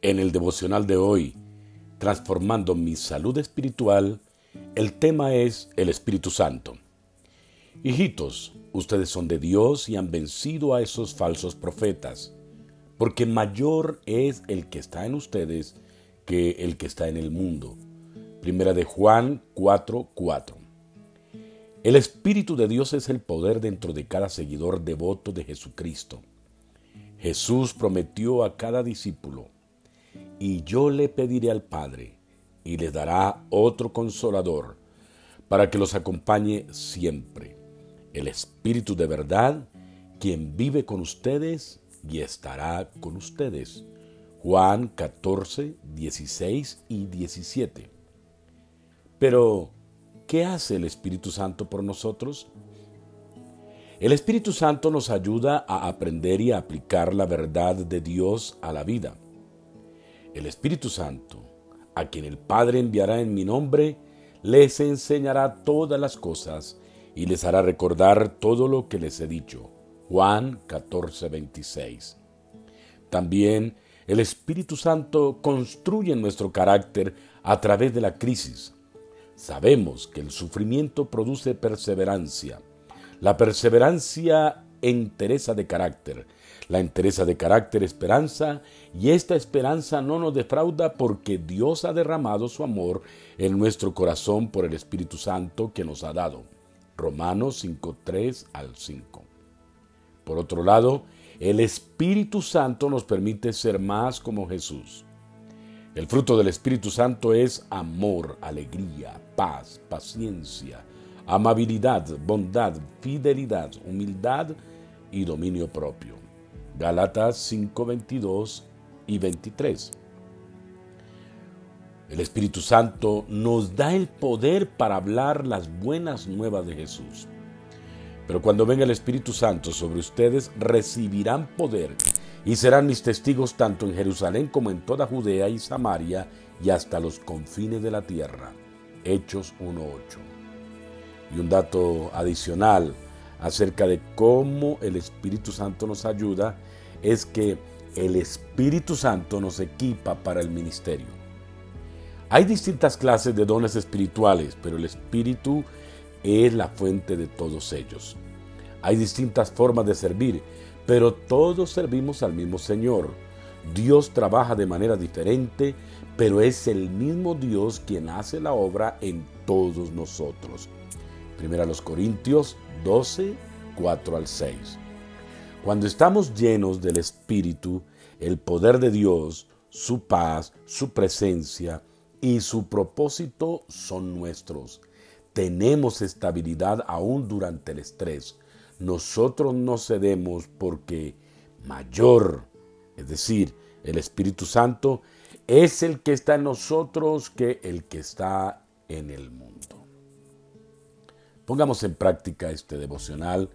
En el devocional de hoy, transformando mi salud espiritual, el tema es el Espíritu Santo. Hijitos, ustedes son de Dios y han vencido a esos falsos profetas, porque mayor es el que está en ustedes que el que está en el mundo. Primera de Juan 4:4. El Espíritu de Dios es el poder dentro de cada seguidor devoto de Jesucristo. Jesús prometió a cada discípulo, y yo le pediré al Padre, y le dará otro consolador, para que los acompañe siempre, el Espíritu de verdad, quien vive con ustedes y estará con ustedes. Juan 14, 16 y 17. Pero, ¿qué hace el Espíritu Santo por nosotros? El Espíritu Santo nos ayuda a aprender y a aplicar la verdad de Dios a la vida. El Espíritu Santo, a quien el Padre enviará en mi nombre, les enseñará todas las cosas y les hará recordar todo lo que les he dicho. Juan 14, 26. También el Espíritu Santo construye nuestro carácter a través de la crisis. Sabemos que el sufrimiento produce perseverancia la perseverancia entereza de carácter, la entereza de carácter esperanza, y esta esperanza no nos defrauda porque Dios ha derramado su amor en nuestro corazón por el Espíritu Santo que nos ha dado. Romanos 5.3 al 5. Por otro lado, el Espíritu Santo nos permite ser más como Jesús. El fruto del Espíritu Santo es amor, alegría, paz, paciencia, amabilidad, bondad, fidelidad, humildad y dominio propio. Galatas 5, 22 y 23. El Espíritu Santo nos da el poder para hablar las buenas nuevas de Jesús. Pero cuando venga el Espíritu Santo sobre ustedes, recibirán poder y serán mis testigos tanto en Jerusalén como en toda Judea y Samaria y hasta los confines de la tierra. Hechos 1.8 y un dato adicional acerca de cómo el Espíritu Santo nos ayuda es que el Espíritu Santo nos equipa para el ministerio. Hay distintas clases de dones espirituales, pero el Espíritu es la fuente de todos ellos. Hay distintas formas de servir, pero todos servimos al mismo Señor. Dios trabaja de manera diferente, pero es el mismo Dios quien hace la obra en todos nosotros. Primera los Corintios 12, 4 al 6. Cuando estamos llenos del Espíritu, el poder de Dios, su paz, su presencia y su propósito son nuestros. Tenemos estabilidad aún durante el estrés. Nosotros no cedemos porque mayor, es decir, el Espíritu Santo, es el que está en nosotros que el que está en el mundo. Pongamos en práctica este devocional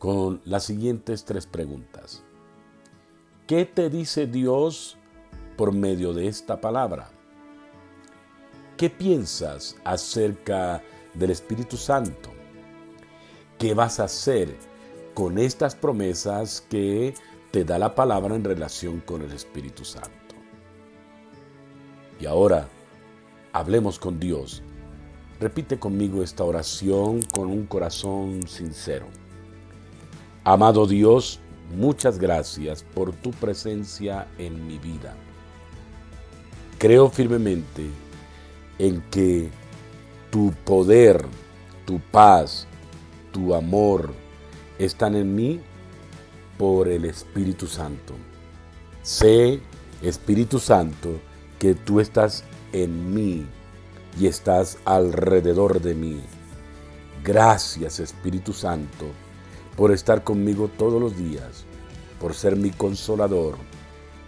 con las siguientes tres preguntas. ¿Qué te dice Dios por medio de esta palabra? ¿Qué piensas acerca del Espíritu Santo? ¿Qué vas a hacer con estas promesas que te da la palabra en relación con el Espíritu Santo? Y ahora, hablemos con Dios Repite conmigo esta oración con un corazón sincero. Amado Dios, muchas gracias por tu presencia en mi vida. Creo firmemente en que tu poder, tu paz, tu amor están en mí por el Espíritu Santo. Sé, Espíritu Santo, que tú estás en mí y estás alrededor de mí. Gracias Espíritu Santo por estar conmigo todos los días, por ser mi consolador,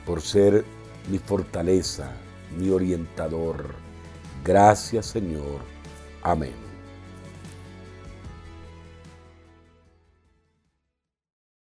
por ser mi fortaleza, mi orientador. Gracias Señor. Amén.